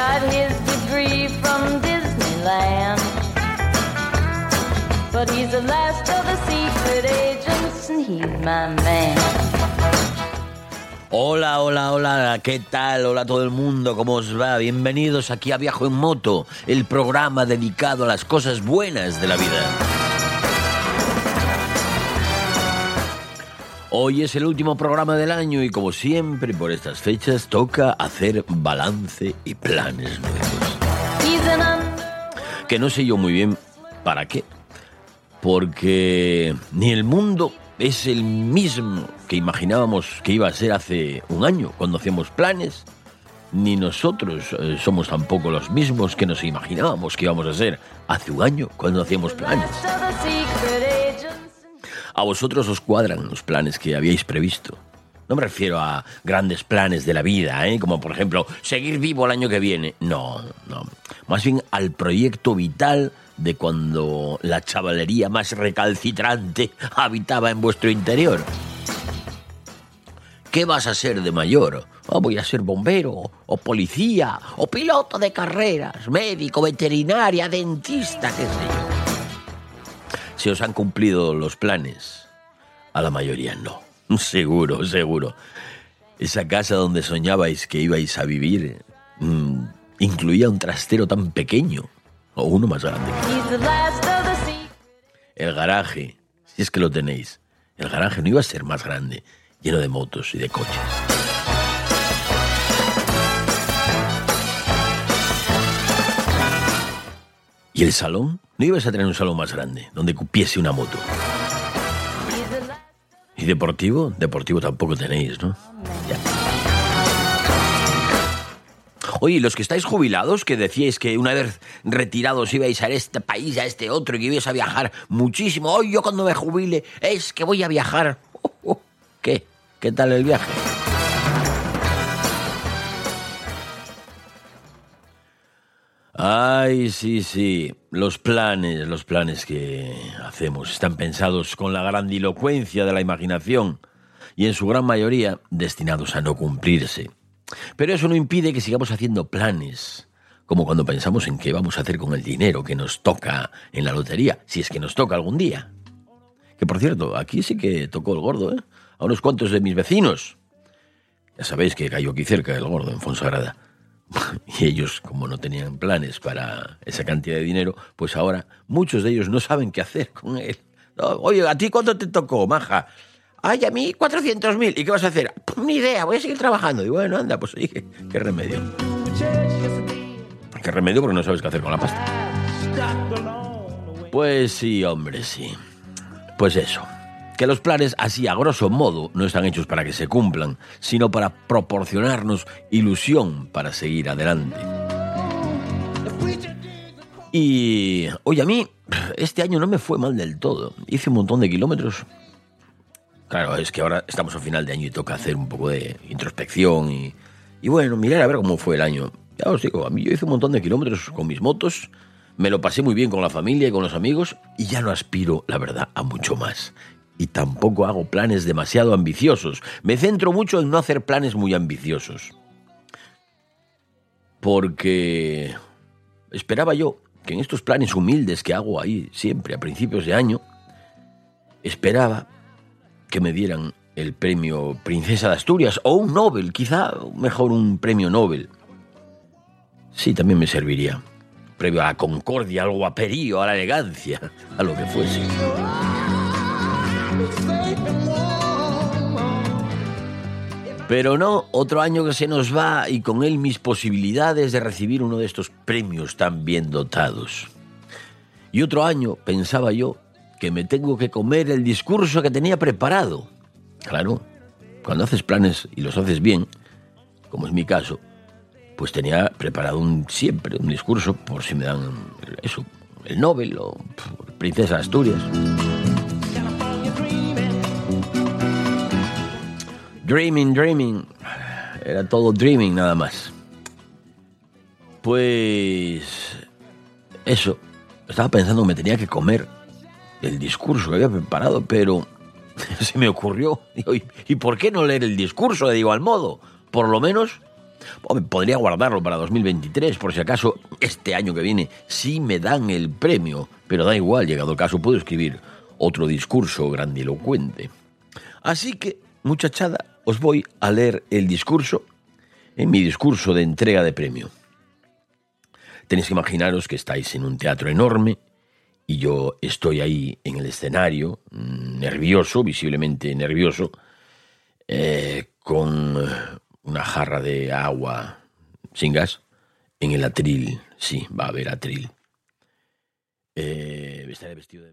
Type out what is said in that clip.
Got his degree from Disneyland. But he's the last of the secret agents, and he's my man. Hola, hola, hola, ¿qué tal? Hola a todo el mundo, ¿cómo os va? Bienvenidos aquí a Viajo en Moto, el programa dedicado a las cosas buenas de la vida. Hoy es el último programa del año y como siempre por estas fechas toca hacer balance y planes nuevos. Que no sé yo muy bien para qué. Porque ni el mundo es el mismo que imaginábamos que iba a ser hace un año cuando hacíamos planes, ni nosotros eh, somos tampoco los mismos que nos imaginábamos que íbamos a ser hace un año cuando hacíamos planes. A vosotros os cuadran los planes que habíais previsto. No me refiero a grandes planes de la vida, ¿eh? como por ejemplo seguir vivo el año que viene. No, no. Más bien al proyecto vital de cuando la chavalería más recalcitrante habitaba en vuestro interior. ¿Qué vas a ser de mayor? Ah, voy a ser bombero, o policía, o piloto de carreras, médico, veterinaria, dentista, qué sé yo. Se os han cumplido los planes. A la mayoría no. Seguro, seguro. Esa casa donde soñabais que ibais a vivir mm, incluía un trastero tan pequeño, o uno más grande. He's the last of the secret. El garaje, si es que lo tenéis, el garaje no iba a ser más grande, lleno de motos y de coches. ¿Y el salón? No ibas a tener un salón más grande, donde cupiese una moto. ¿Y deportivo? Deportivo tampoco tenéis, ¿no? Oye, los que estáis jubilados, que decíais que una vez retirados ibais a este país, a este otro, y que ibais a viajar muchísimo. Hoy yo cuando me jubile es que voy a viajar. Oh, oh. ¿Qué? ¿Qué tal el viaje? Ay, sí, sí. Los planes, los planes que hacemos están pensados con la grandilocuencia de la imaginación y en su gran mayoría destinados a no cumplirse. Pero eso no impide que sigamos haciendo planes, como cuando pensamos en qué vamos a hacer con el dinero que nos toca en la lotería, si es que nos toca algún día. Que por cierto, aquí sí que tocó el gordo, ¿eh? A unos cuantos de mis vecinos. Ya sabéis que cayó aquí cerca el gordo, en Fonsagrada. Y ellos, como no tenían planes para esa cantidad de dinero, pues ahora muchos de ellos no saben qué hacer con él. Oye, ¿a ti cuánto te tocó, maja? Ay, a mí 400.000. ¿Y qué vas a hacer? "Pues Ni idea, voy a seguir trabajando. Y bueno, anda, pues qué, qué remedio. ¿Qué remedio? Porque no sabes qué hacer con la pasta. Pues sí, hombre, sí. Pues eso. Que los planes, así a grosso modo, no están hechos para que se cumplan, sino para proporcionarnos ilusión para seguir adelante. Y, oye, a mí este año no me fue mal del todo. Hice un montón de kilómetros. Claro, es que ahora estamos a final de año y toca hacer un poco de introspección y, y bueno, mirar a ver cómo fue el año. Ya os digo, a mí yo hice un montón de kilómetros con mis motos, me lo pasé muy bien con la familia y con los amigos y ya no aspiro, la verdad, a mucho más. Y tampoco hago planes demasiado ambiciosos. Me centro mucho en no hacer planes muy ambiciosos. Porque esperaba yo que en estos planes humildes que hago ahí siempre a principios de año, esperaba que me dieran el premio Princesa de Asturias o un Nobel, quizá mejor un premio Nobel. Sí, también me serviría. Premio a la concordia, al guaperío, a la elegancia, a lo que fuese. Pero no, otro año que se nos va y con él mis posibilidades de recibir uno de estos premios tan bien dotados. Y otro año, pensaba yo, que me tengo que comer el discurso que tenía preparado. Claro, cuando haces planes y los haces bien, como es mi caso, pues tenía preparado un, siempre un discurso por si me dan eso, el Nobel o pf, Princesa Asturias. Dreaming, dreaming. Era todo dreaming nada más. Pues... Eso. Estaba pensando que me tenía que comer el discurso que había preparado, pero se me ocurrió. ¿y, por qué no leer el discurso de igual modo? Por lo menos podría guardarlo para 2023, por si acaso este año que viene sí me dan el premio, pero da igual, llegado el caso puedo escribir otro discurso grandilocuente. Así que, muchachada, os voy a leer el discurso en mi discurso de entrega de premio. Tenéis que imaginaros que estáis en un teatro enorme y yo estoy ahí en el escenario, mm, nervioso, visiblemente nervioso, eh, con una jarra de agua sin gas en el atril. Sí, va a haber atril. Eh, estaré vestido de...